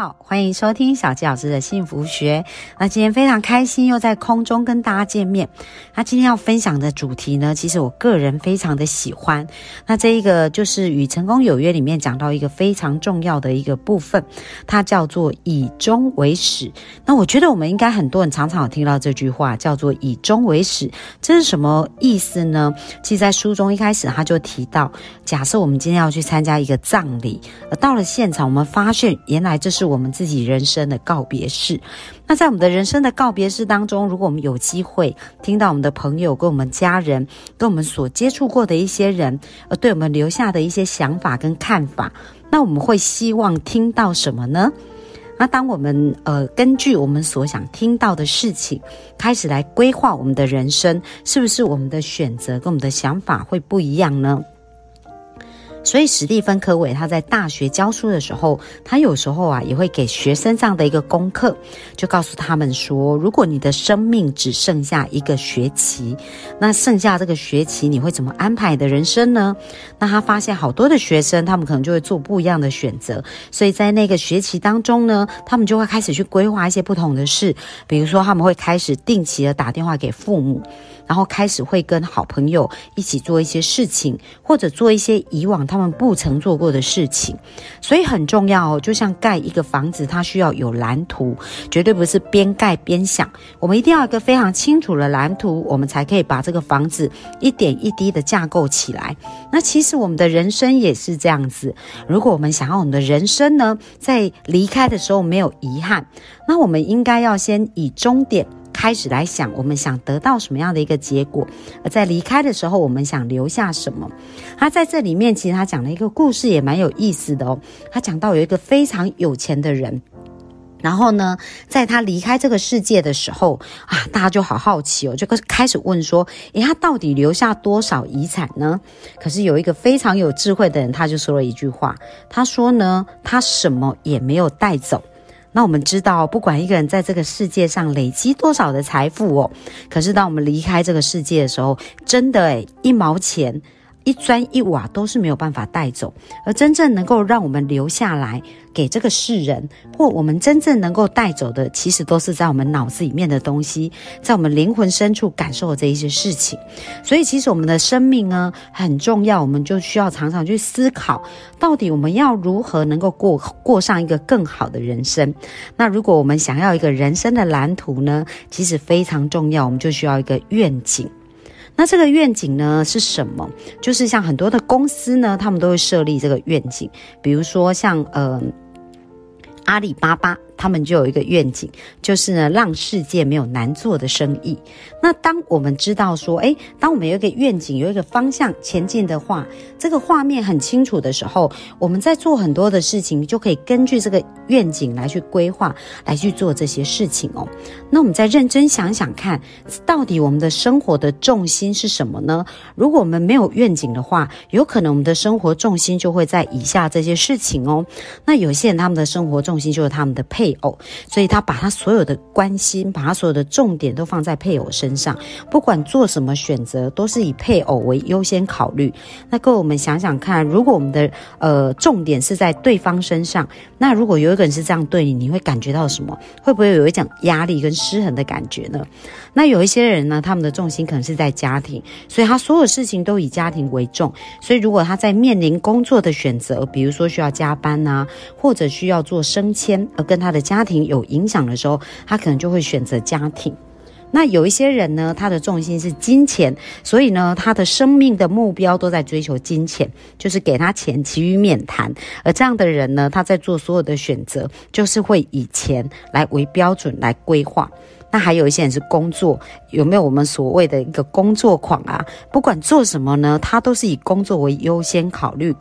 好，欢迎收听小吉老师的幸福学。那今天非常开心，又在空中跟大家见面。那今天要分享的主题呢，其实我个人非常的喜欢。那这一个就是《与成功有约》里面讲到一个非常重要的一个部分，它叫做以终为始。那我觉得我们应该很多人常常有听到这句话，叫做以终为始。这是什么意思呢？其实，在书中一开始他就提到，假设我们今天要去参加一个葬礼，而到了现场，我们发现原来这是。我们自己人生的告别式，那在我们的人生的告别式当中，如果我们有机会听到我们的朋友跟我们家人，跟我们所接触过的一些人，而对我们留下的一些想法跟看法，那我们会希望听到什么呢？那当我们呃根据我们所想听到的事情，开始来规划我们的人生，是不是我们的选择跟我们的想法会不一样呢？所以史蒂芬·科维他在大学教书的时候，他有时候啊也会给学生这样的一个功课，就告诉他们说：如果你的生命只剩下一个学期，那剩下这个学期你会怎么安排你的人生呢？那他发现好多的学生，他们可能就会做不一样的选择。所以在那个学期当中呢，他们就会开始去规划一些不同的事，比如说他们会开始定期的打电话给父母。然后开始会跟好朋友一起做一些事情，或者做一些以往他们不曾做过的事情，所以很重要哦。就像盖一个房子，它需要有蓝图，绝对不是边盖边想。我们一定要一个非常清楚的蓝图，我们才可以把这个房子一点一滴的架构起来。那其实我们的人生也是这样子。如果我们想要我们的人生呢，在离开的时候没有遗憾，那我们应该要先以终点。开始来想，我们想得到什么样的一个结果？而在离开的时候，我们想留下什么？他在这里面，其实他讲了一个故事，也蛮有意思的哦。他讲到有一个非常有钱的人，然后呢，在他离开这个世界的时候啊，大家就好好奇哦，就开始问说：诶，他到底留下多少遗产呢？可是有一个非常有智慧的人，他就说了一句话，他说呢，他什么也没有带走。那我们知道，不管一个人在这个世界上累积多少的财富哦，可是当我们离开这个世界的时候，真的诶一毛钱。一砖一瓦都是没有办法带走，而真正能够让我们留下来给这个世人，或我们真正能够带走的，其实都是在我们脑子里面的东西，在我们灵魂深处感受的这一些事情。所以，其实我们的生命呢很重要，我们就需要常常去思考，到底我们要如何能够过过上一个更好的人生。那如果我们想要一个人生的蓝图呢，其实非常重要，我们就需要一个愿景。那这个愿景呢是什么？就是像很多的公司呢，他们都会设立这个愿景，比如说像呃阿里巴巴。他们就有一个愿景，就是呢，让世界没有难做的生意。那当我们知道说，诶，当我们有一个愿景，有一个方向前进的话，这个画面很清楚的时候，我们在做很多的事情，就可以根据这个愿景来去规划，来去做这些事情哦。那我们再认真想想看，到底我们的生活的重心是什么呢？如果我们没有愿景的话，有可能我们的生活重心就会在以下这些事情哦。那有些人他们的生活重心就是他们的配。配偶，所以他把他所有的关心，把他所有的重点都放在配偶身上，不管做什么选择，都是以配偶为优先考虑。那各位，我们想想看，如果我们的呃重点是在对方身上，那如果有一个人是这样对你，你会感觉到什么？会不会有一种压力跟失衡的感觉呢？那有一些人呢，他们的重心可能是在家庭，所以他所有事情都以家庭为重。所以如果他在面临工作的选择，比如说需要加班啊，或者需要做升迁，而跟他的家庭有影响的时候，他可能就会选择家庭。那有一些人呢，他的重心是金钱，所以呢，他的生命的目标都在追求金钱，就是给他钱，其余免谈。而这样的人呢，他在做所有的选择，就是会以钱来为标准来规划。那还有一些人是工作，有没有我们所谓的一个工作狂啊？不管做什么呢，他都是以工作为优先考虑。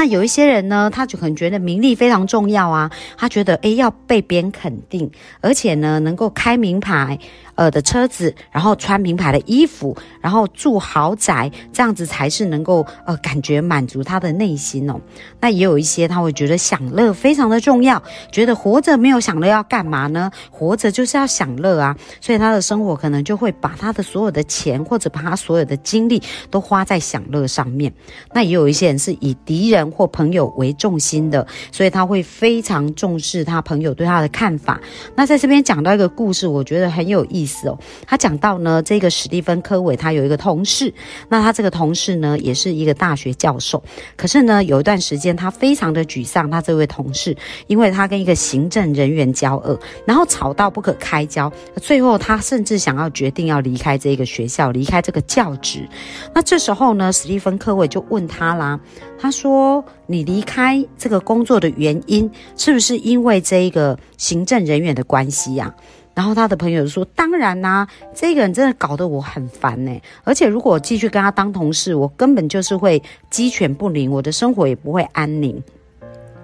那有一些人呢，他就可能觉得名利非常重要啊，他觉得诶要被别人肯定，而且呢能够开名牌。呃的车子，然后穿名牌的衣服，然后住豪宅，这样子才是能够呃感觉满足他的内心哦。那也有一些他会觉得享乐非常的重要，觉得活着没有享乐要干嘛呢？活着就是要享乐啊，所以他的生活可能就会把他的所有的钱或者把他所有的精力都花在享乐上面。那也有一些人是以敌人或朋友为重心的，所以他会非常重视他朋友对他的看法。那在这边讲到一个故事，我觉得很有意思。哦，他讲到呢，这个史蒂芬科伟他有一个同事，那他这个同事呢也是一个大学教授，可是呢有一段时间他非常的沮丧，他这位同事，因为他跟一个行政人员交恶，然后吵到不可开交，最后他甚至想要决定要离开这个学校，离开这个教职。那这时候呢，史蒂芬科伟就问他啦，他说：“你离开这个工作的原因，是不是因为这一个行政人员的关系呀？”然后他的朋友说：“当然啦，这个人真的搞得我很烦呢。而且如果我继续跟他当同事，我根本就是会鸡犬不宁，我的生活也不会安宁。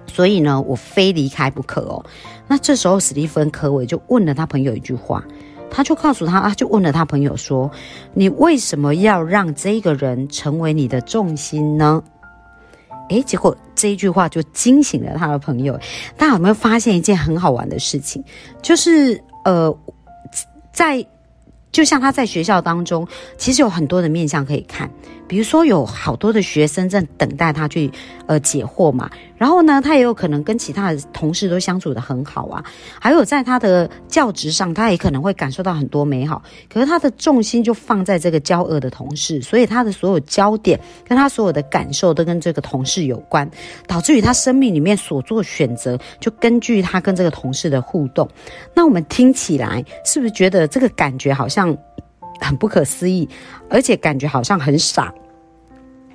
所以呢，我非离开不可哦。那这时候史蒂芬科维就问了他朋友一句话，他就告诉他啊，就问了他朋友说：你为什么要让这个人成为你的重心呢？诶，结果这一句话就惊醒了他的朋友。大家有没有发现一件很好玩的事情？就是。呃，在就像他在学校当中，其实有很多的面相可以看。比如说，有好多的学生在等待他去呃解惑嘛，然后呢，他也有可能跟其他的同事都相处的很好啊，还有在他的教职上，他也可能会感受到很多美好。可是他的重心就放在这个交恶的同事，所以他的所有焦点跟他所有的感受都跟这个同事有关，导致于他生命里面所做选择就根据他跟这个同事的互动。那我们听起来是不是觉得这个感觉好像？很不可思议，而且感觉好像很傻。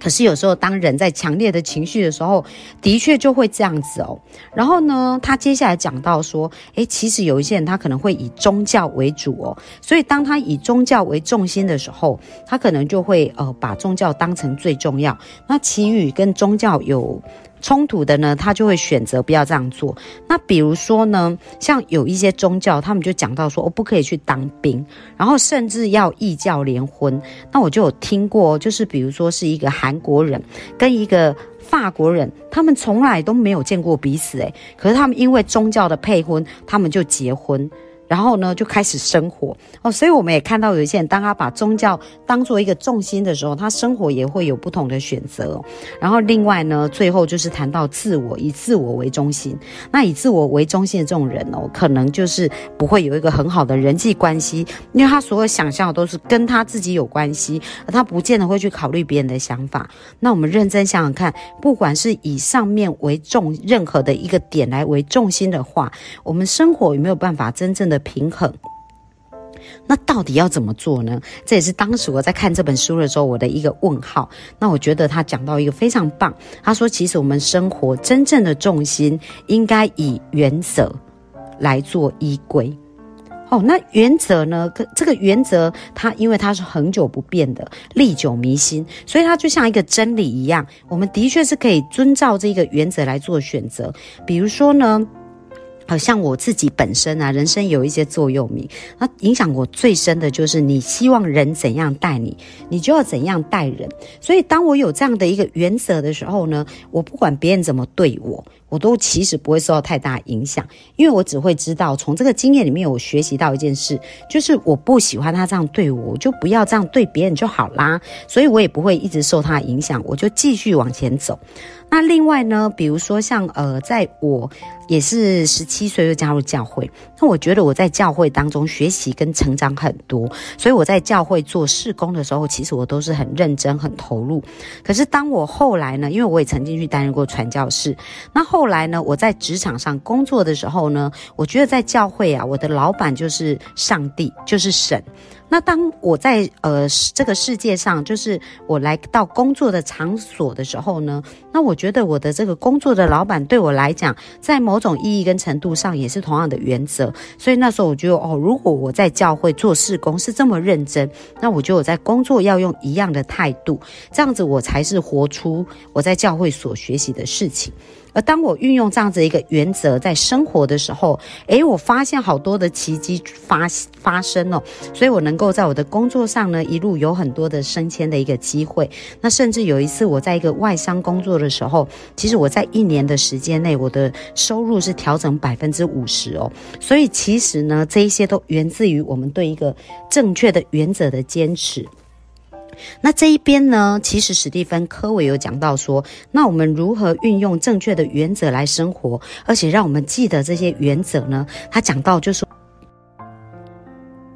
可是有时候，当人在强烈的情绪的时候，的确就会这样子哦。然后呢，他接下来讲到说，诶，其实有一些人他可能会以宗教为主哦。所以当他以宗教为重心的时候，他可能就会呃把宗教当成最重要。那其余跟宗教有。冲突的呢，他就会选择不要这样做。那比如说呢，像有一些宗教，他们就讲到说，我不可以去当兵，然后甚至要异教联婚。那我就有听过，就是比如说是一个韩国人跟一个法国人，他们从来都没有见过彼此，诶，可是他们因为宗教的配婚，他们就结婚。然后呢，就开始生活哦，所以我们也看到有一些人，当他把宗教当做一个重心的时候，他生活也会有不同的选择。然后另外呢，最后就是谈到自我，以自我为中心。那以自我为中心的这种人哦，可能就是不会有一个很好的人际关系，因为他所有想象都是跟他自己有关系，而他不见得会去考虑别人的想法。那我们认真想想看，不管是以上面为重，任何的一个点来为重心的话，我们生活有没有办法真正的？平衡，那到底要怎么做呢？这也是当时我在看这本书的时候，我的一个问号。那我觉得他讲到一个非常棒，他说，其实我们生活真正的重心应该以原则来做依归。哦，那原则呢？这个原则它因为它是恒久不变的、历久弥新，所以它就像一个真理一样。我们的确是可以遵照这个原则来做选择。比如说呢？好像我自己本身啊，人生有一些座右铭，那影响我最深的就是：你希望人怎样待你，你就要怎样待人。所以，当我有这样的一个原则的时候呢，我不管别人怎么对我，我都其实不会受到太大影响，因为我只会知道，从这个经验里面，我学习到一件事，就是我不喜欢他这样对我，我就不要这样对别人就好啦。所以我也不会一直受他影响，我就继续往前走。那另外呢，比如说像呃，在我也是十七岁就加入教会，那我觉得我在教会当中学习跟成长很多，所以我在教会做事工的时候，其实我都是很认真、很投入。可是当我后来呢，因为我也曾经去担任过传教士，那后来呢，我在职场上工作的时候呢，我觉得在教会啊，我的老板就是上帝，就是神。那当我在呃这个世界上，就是我来到工作的场所的时候呢，那我觉得我的这个工作的老板对我来讲，在某种意义跟程度上也是同样的原则。所以那时候我觉得，哦，如果我在教会做事工是这么认真，那我觉得我在工作要用一样的态度，这样子我才是活出我在教会所学习的事情。而当我运用这样子一个原则在生活的时候，诶，我发现好多的奇迹发发生了，所以我能够在我的工作上呢，一路有很多的升迁的一个机会。那甚至有一次我在一个外商工作的时候，其实我在一年的时间内，我的收入是调整百分之五十哦。所以其实呢，这一些都源自于我们对一个正确的原则的坚持。那这一边呢，其实史蒂芬·科维有讲到说，那我们如何运用正确的原则来生活，而且让我们记得这些原则呢？他讲到就是。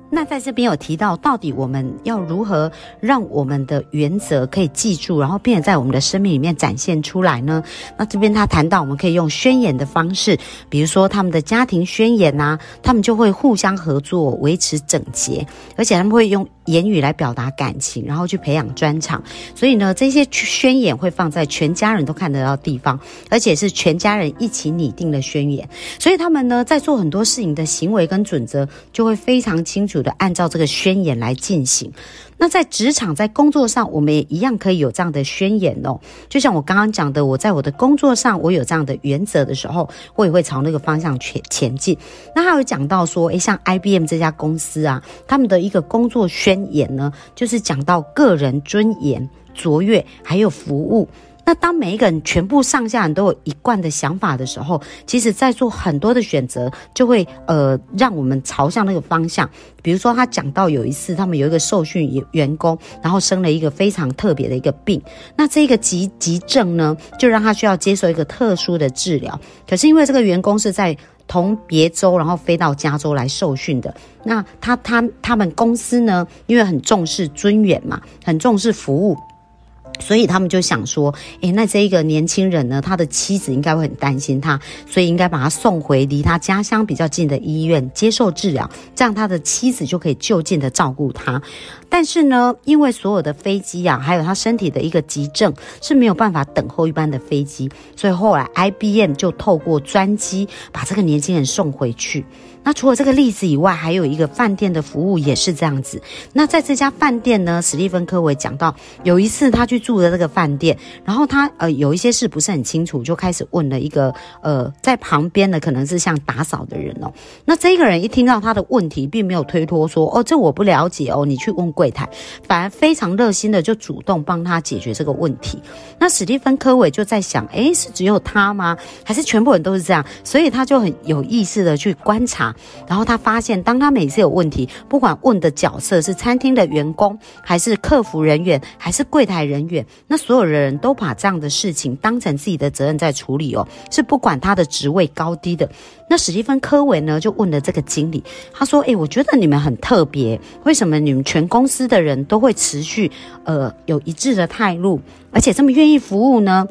那在这边有提到，到底我们要如何让我们的原则可以记住，然后并且在我们的生命里面展现出来呢？那这边他谈到，我们可以用宣言的方式，比如说他们的家庭宣言呐，他们就会互相合作，维持整洁，而且他们会用言语来表达感情，然后去培养专长。所以呢，这些宣言会放在全家人都看得到地方，而且是全家人一起拟定的宣言。所以他们呢，在做很多事情的行为跟准则，就会非常清楚。的按照这个宣言来进行。那在职场、在工作上，我们也一样可以有这样的宣言哦。就像我刚刚讲的，我在我的工作上，我有这样的原则的时候，我也会朝那个方向前前进。那还有讲到说，诶，像 IBM 这家公司啊，他们的一个工作宣言呢，就是讲到个人尊严、卓越，还有服务。那当每一个人全部上下人都有一贯的想法的时候，其实在做很多的选择，就会呃让我们朝向那个方向。比如说，他讲到有一次他们有一个受训员员工，然后生了一个非常特别的一个病，那这个急急症呢，就让他需要接受一个特殊的治疗。可是因为这个员工是在同别州，然后飞到加州来受训的，那他他他们公司呢，因为很重视尊严嘛，很重视服务。所以他们就想说，诶，那这一个年轻人呢，他的妻子应该会很担心他，所以应该把他送回离他家乡比较近的医院接受治疗，这样他的妻子就可以就近的照顾他。但是呢，因为所有的飞机啊，还有他身体的一个急症是没有办法等候一般的飞机，所以后来 IBM 就透过专机把这个年轻人送回去。那除了这个例子以外，还有一个饭店的服务也是这样子。那在这家饭店呢，史蒂芬科维讲到，有一次他去住的这个饭店，然后他呃有一些事不是很清楚，就开始问了一个呃在旁边的可能是像打扫的人哦。那这个人一听到他的问题，并没有推脱说哦这我不了解哦，你去问柜台，反而非常热心的就主动帮他解决这个问题。那史蒂芬科维就在想，诶，是只有他吗？还是全部人都是这样？所以他就很有意识的去观察。然后他发现，当他每次有问题，不管问的角色是餐厅的员工，还是客服人员，还是柜台人员，那所有的人都把这样的事情当成自己的责任在处理哦，是不管他的职位高低的。那史蒂芬·科维呢，就问了这个经理，他说：“诶，我觉得你们很特别，为什么你们全公司的人都会持续呃有一致的态度，而且这么愿意服务呢？”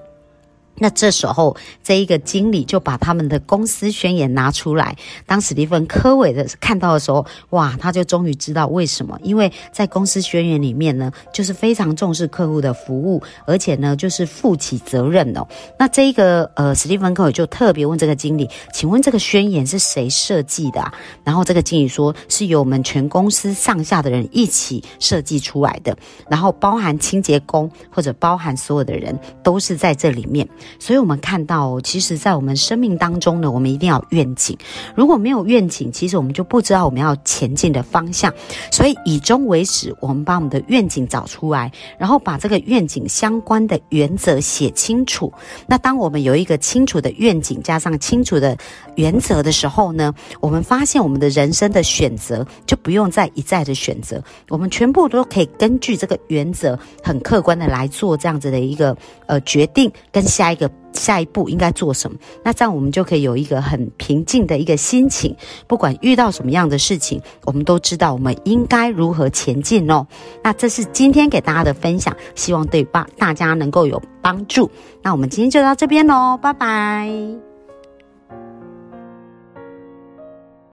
那这时候，这一个经理就把他们的公司宣言拿出来。当史蒂芬·科维的看到的时候，哇，他就终于知道为什么。因为在公司宣言里面呢，就是非常重视客户的服务，而且呢，就是负起责任哦。那这一个呃，史蒂芬·科维就特别问这个经理：“请问这个宣言是谁设计的？”然后这个经理说：“是由我们全公司上下的人一起设计出来的，然后包含清洁工或者包含所有的人都是在这里面。”所以，我们看到，其实，在我们生命当中呢，我们一定要愿景。如果没有愿景，其实我们就不知道我们要前进的方向。所以，以终为始，我们把我们的愿景找出来，然后把这个愿景相关的原则写清楚。那当我们有一个清楚的愿景，加上清楚的原则的时候呢，我们发现我们的人生的选择就不用再一再的选择，我们全部都可以根据这个原则，很客观的来做这样子的一个呃决定，跟下一一个。下一步应该做什么？那这样我们就可以有一个很平静的一个心情，不管遇到什么样的事情，我们都知道我们应该如何前进哦。那这是今天给大家的分享，希望对吧大家能够有帮助。那我们今天就到这边喽，拜拜。